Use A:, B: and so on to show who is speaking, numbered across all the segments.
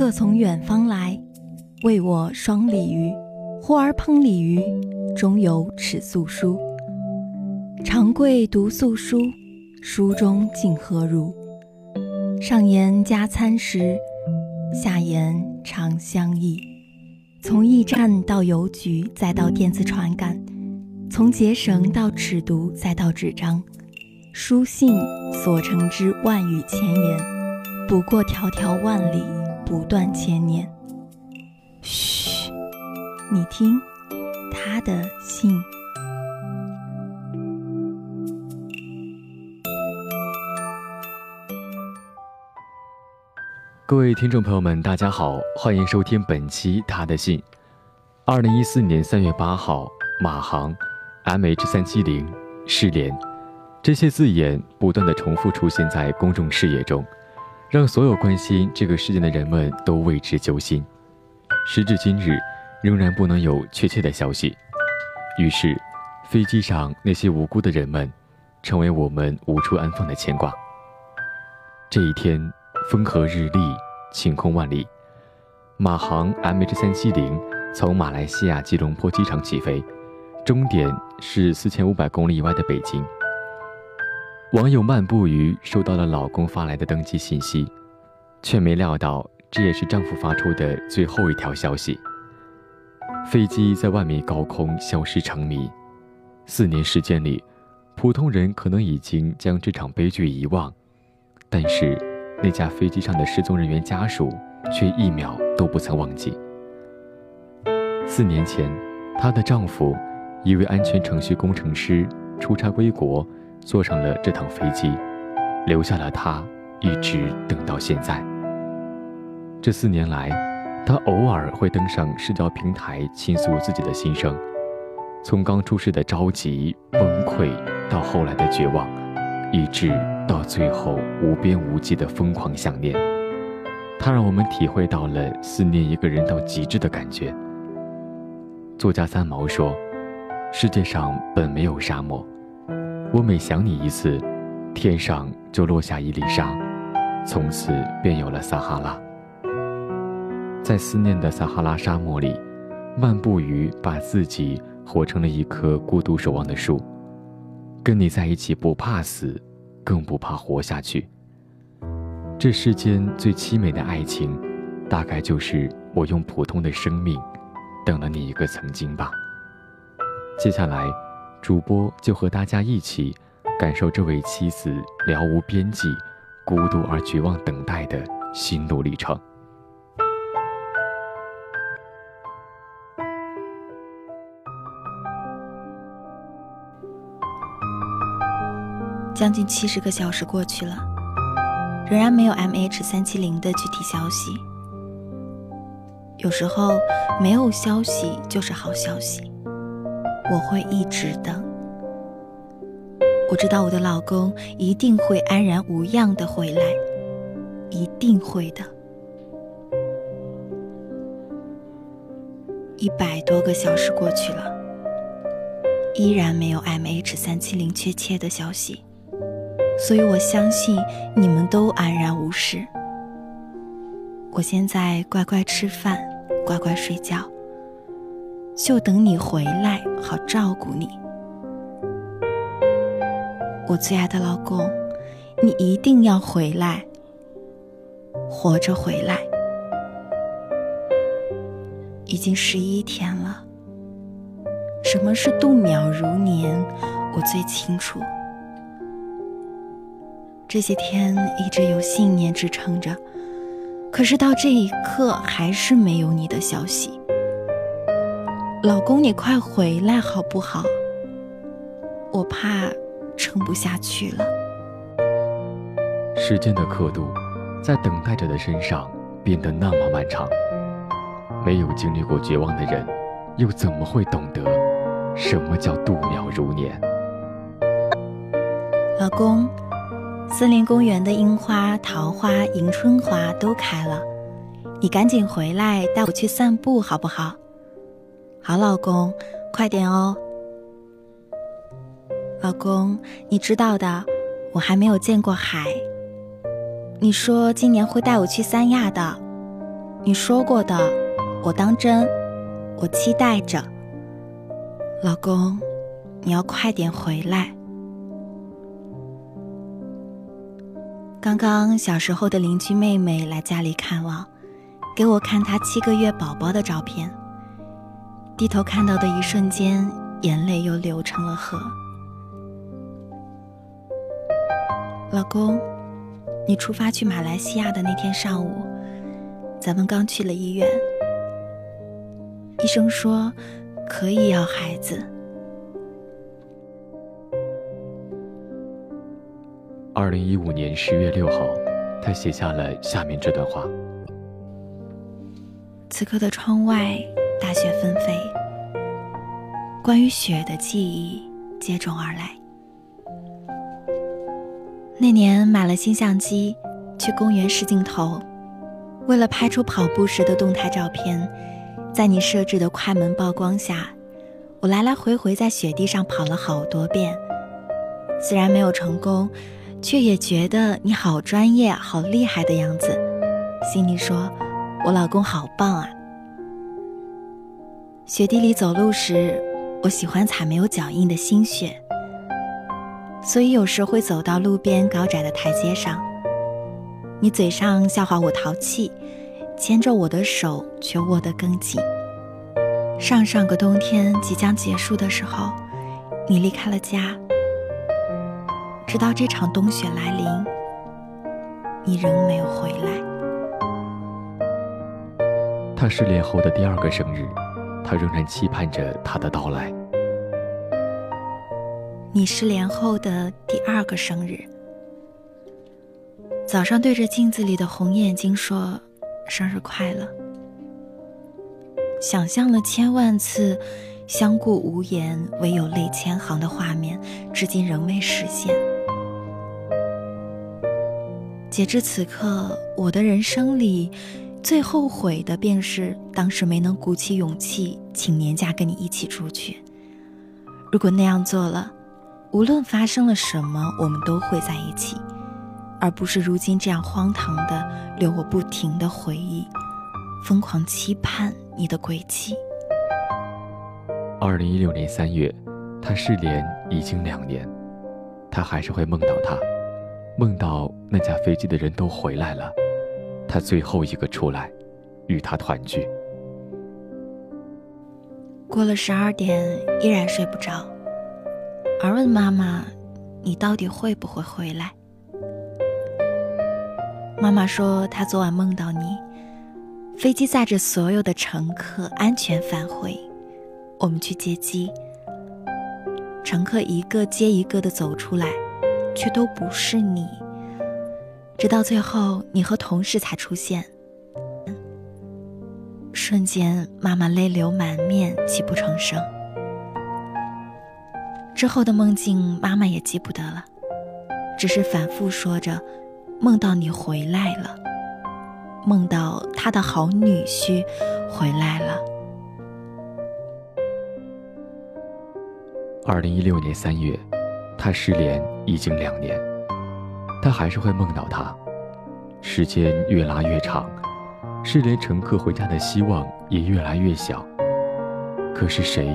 A: 客从远方来，为我双鲤鱼。呼儿烹鲤鱼，中有尺素书。长贵读素书，书中竟何如？上言加餐食，下言长相忆。从驿站到邮局，再到电子传感；从结绳到尺牍，再到纸张。书信所成之万语千言，不过迢迢万里，不断千年。嘘，你听，他的信。
B: 各位听众朋友们，大家好，欢迎收听本期《他的信》。二零一四年三月八号，马航，MH 三七零失联。这些字眼不断的重复出现在公众视野中，让所有关心这个事件的人们都为之揪心。时至今日，仍然不能有确切的消息。于是，飞机上那些无辜的人们，成为我们无处安放的牵挂。这一天。风和日丽，晴空万里。马航 MH 三七零从马来西亚吉隆坡机场起飞，终点是四千五百公里以外的北京。网友漫步鱼收到了老公发来的登机信息，却没料到这也是丈夫发出的最后一条消息。飞机在万米高空消失成谜，四年时间里，普通人可能已经将这场悲剧遗忘，但是。那架飞机上的失踪人员家属却一秒都不曾忘记。四年前，她的丈夫，一位安全程序工程师，出差归国，坐上了这趟飞机，留下了他，一直等到现在。这四年来，他偶尔会登上社交平台倾诉自己的心声，从刚出世的着急崩溃，到后来的绝望，以致。到最后无边无际的疯狂想念，他让我们体会到了思念一个人到极致的感觉。作家三毛说：“世界上本没有沙漠，我每想你一次，天上就落下一粒沙，从此便有了撒哈拉。”在思念的撒哈拉沙漠里，漫步鱼把自己活成了一棵孤独守望的树，跟你在一起不怕死。更不怕活下去。这世间最凄美的爱情，大概就是我用普通的生命，等了你一个曾经吧。接下来，主播就和大家一起，感受这位妻子了无边际、孤独而绝望等待的心路历程。
A: 将近七十个小时过去了，仍然没有 M H 三七零的具体消息。有时候没有消息就是好消息，我会一直等。我知道我的老公一定会安然无恙的回来，一定会的。一百多个小时过去了，依然没有 M H 三七零确切的消息。所以我相信你们都安然无事。我现在乖乖吃饭，乖乖睡觉，就等你回来，好照顾你。我最爱的老公，你一定要回来，活着回来。已经十一天了，什么是度秒如年，我最清楚。这些天一直有信念支撑着，可是到这一刻还是没有你的消息。老公，你快回来好不好？我怕撑不下去了。
B: 时间的刻度，在等待者的身上变得那么漫长。没有经历过绝望的人，又怎么会懂得什么叫度秒如年？
A: 老公。森林公园的樱花、桃花、迎春花都开了，你赶紧回来带我去散步好不好？好，老公，快点哦。老公，你知道的，我还没有见过海。你说今年会带我去三亚的，你说过的，我当真，我期待着。老公，你要快点回来。刚刚小时候的邻居妹妹来家里看望，给我看她七个月宝宝的照片。低头看到的一瞬间，眼泪又流成了河。老公，你出发去马来西亚的那天上午，咱们刚去了医院，医生说可以要孩子。
B: 二零一五年十月六号，他写下了下面这段话：
A: 此刻的窗外。大雪纷飞，关于雪的记忆接踵而来。那年买了新相机，去公园试镜头，为了拍出跑步时的动态照片，在你设置的快门曝光下，我来来回回在雪地上跑了好多遍。虽然没有成功，却也觉得你好专业、好厉害的样子，心里说：“我老公好棒啊！”雪地里走路时，我喜欢踩没有脚印的新雪，所以有时会走到路边高窄的台阶上。你嘴上笑话我淘气，牵着我的手却握得更紧。上上个冬天即将结束的时候，你离开了家，直到这场冬雪来临，你仍没有回来。
B: 他失恋后的第二个生日。他仍然期盼着他的到来。
A: 你失联后的第二个生日，早上对着镜子里的红眼睛说：“生日快乐。”想象了千万次，相顾无言，唯有泪千行的画面，至今仍未实现。截至此刻，我的人生里。最后悔的便是当时没能鼓起勇气请年假跟你一起出去。如果那样做了，无论发生了什么，我们都会在一起，而不是如今这样荒唐的留我不停的回忆，疯狂期盼你的归期。
B: 二零一六年三月，他失联已经两年，他还是会梦到他，梦到那架飞机的人都回来了。他最后一个出来，与他团聚。
A: 过了十二点，依然睡不着，而问妈妈：“你到底会不会回来？”妈妈说：“她昨晚梦到你，飞机载着所有的乘客安全返回，我们去接机，乘客一个接一个的走出来，却都不是你。”直到最后，你和同事才出现。瞬间，妈妈泪流满面，泣不成声。之后的梦境，妈妈也记不得了，只是反复说着：“梦到你回来了，梦到他的好女婿回来了。”
B: 二零一六年三月，他失联已经两年。他还是会梦到他，时间越拉越长，失联乘客回家的希望也越来越小。可是谁，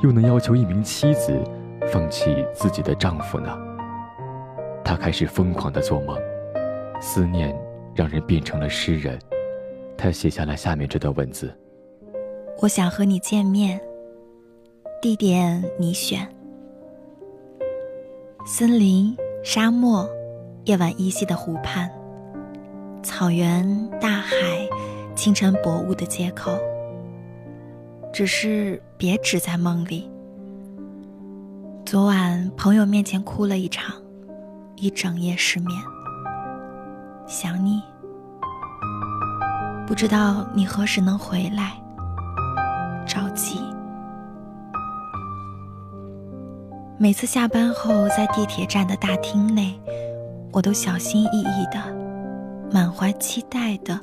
B: 又能要求一名妻子放弃自己的丈夫呢？他开始疯狂的做梦，思念让人变成了诗人。他写下了下面这段文字：
A: 我想和你见面，地点你选，森林、沙漠。夜晚依稀的湖畔，草原、大海，清晨薄雾的街口。只是别只在梦里。昨晚朋友面前哭了一场，一整夜失眠。想你，不知道你何时能回来，着急。每次下班后，在地铁站的大厅内。我都小心翼翼的，满怀期待的，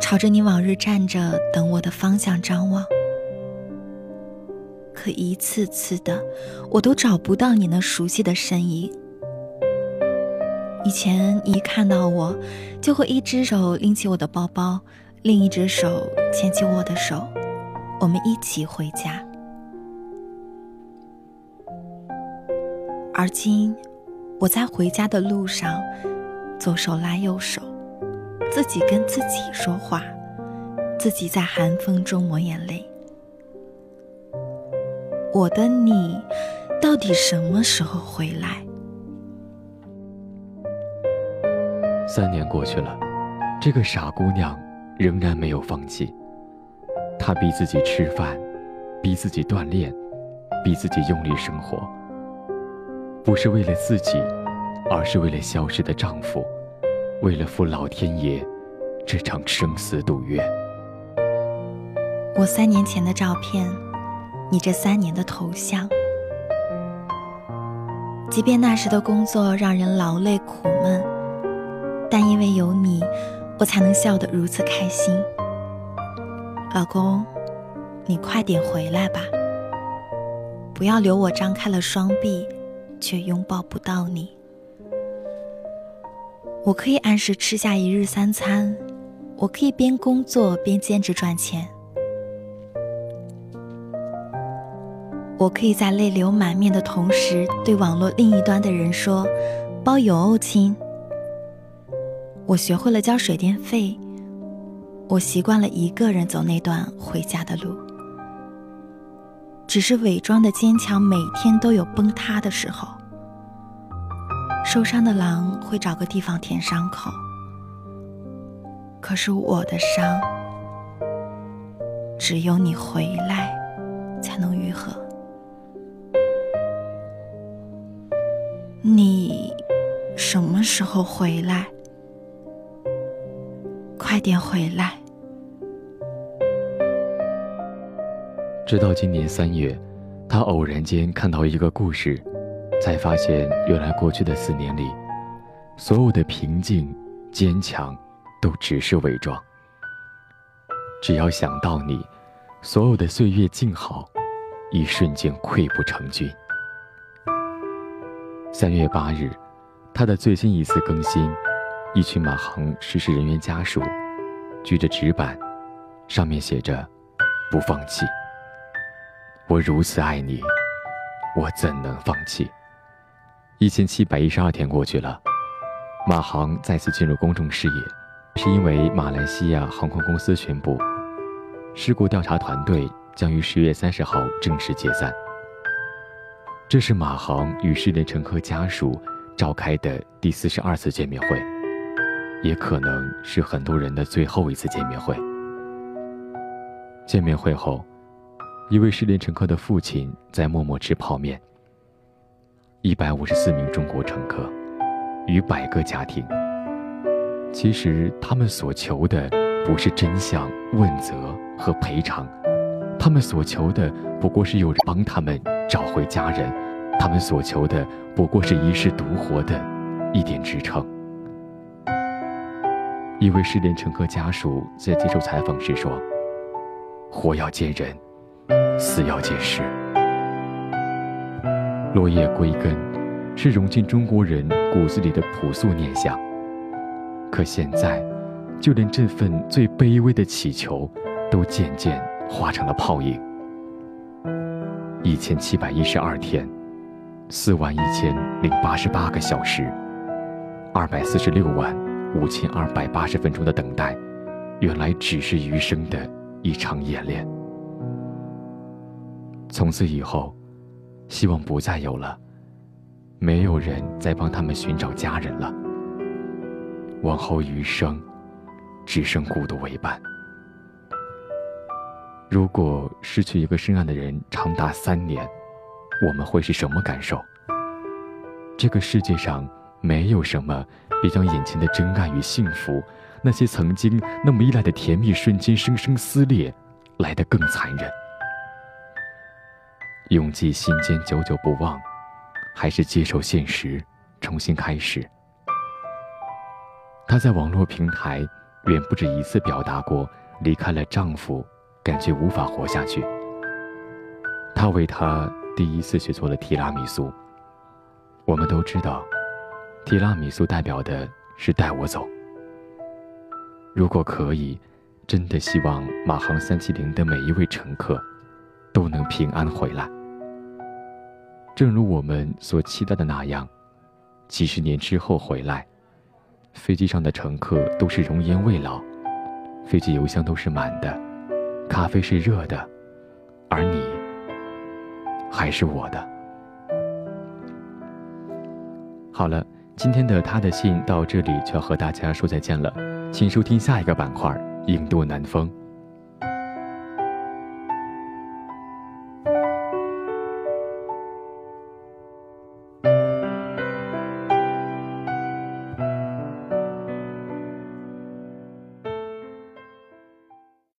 A: 朝着你往日站着等我的方向张望。可一次次的，我都找不到你那熟悉的身影。以前一看到我，就会一只手拎起我的包包，另一只手牵起我的手，我们一起回家。而今，我在回家的路上，左手拉右手，自己跟自己说话，自己在寒风中抹眼泪。我的你，到底什么时候回来？
B: 三年过去了，这个傻姑娘。仍然没有放弃。她逼自己吃饭，逼自己锻炼，逼自己用力生活，不是为了自己，而是为了消失的丈夫，为了赴老天爷这场生死赌约。
A: 我三年前的照片，你这三年的头像，即便那时的工作让人劳累苦闷，但因为有你。我才能笑得如此开心，老公，你快点回来吧，不要留我张开了双臂，却拥抱不到你。我可以按时吃下一日三餐，我可以边工作边兼职赚钱，我可以在泪流满面的同时，对网络另一端的人说：“包邮哦，亲。”我学会了交水电费，我习惯了一个人走那段回家的路。只是伪装的坚强，每天都有崩塌的时候。受伤的狼会找个地方舔伤口，可是我的伤，只有你回来才能愈合。你什么时候回来？快点回来！
B: 直到今年三月，他偶然间看到一个故事，才发现原来过去的四年里，所有的平静、坚强，都只是伪装。只要想到你，所有的岁月静好，一瞬间溃不成军。三月八日，他的最新一次更新，一群马航失事人员家属。举着纸板，上面写着“不放弃”。我如此爱你，我怎能放弃？一千七百一十二天过去了，马航再次进入公众视野，是因为马来西亚航空公司宣布，事故调查团队将于十月三十号正式解散。这是马航与失联乘客家属召开的第四十二次见面会。也可能是很多人的最后一次见面会。见面会后，一位失联乘客的父亲在默默吃泡面。一百五十四名中国乘客，与百个家庭。其实他们所求的不是真相、问责和赔偿，他们所求的不过是有人帮他们找回家人，他们所求的不过是一世独活的一点支撑。一位失联乘客家属在接受采访时说：“活要见人，死要见尸。落叶归根，是融进中国人骨子里的朴素念想。可现在，就连这份最卑微的祈求，都渐渐化成了泡影。一千七百一十二天，四万一千零八十八个小时，二百四十六万。”五千二百八十分钟的等待，原来只是余生的一场演练。从此以后，希望不再有了，没有人再帮他们寻找家人了。往后余生，只剩孤独为伴。如果失去一个深爱的人长达三年，我们会是什么感受？这个世界上没有什么。比将眼前的真爱与幸福，那些曾经那么依赖的甜蜜瞬间生生撕裂，来得更残忍。永记心间久久不忘，还是接受现实，重新开始。她在网络平台远不止一次表达过，离开了丈夫，感觉无法活下去。她为他第一次学做了提拉米苏。我们都知道。提拉米苏代表的是带我走。如果可以，真的希望马航三七零的每一位乘客都能平安回来。正如我们所期待的那样，几十年之后回来，飞机上的乘客都是容颜未老，飞机油箱都是满的，咖啡是热的，而你还是我的。好了，今天的他的信到这里就要和大家说再见了，请收听下一个板块《印度南风》。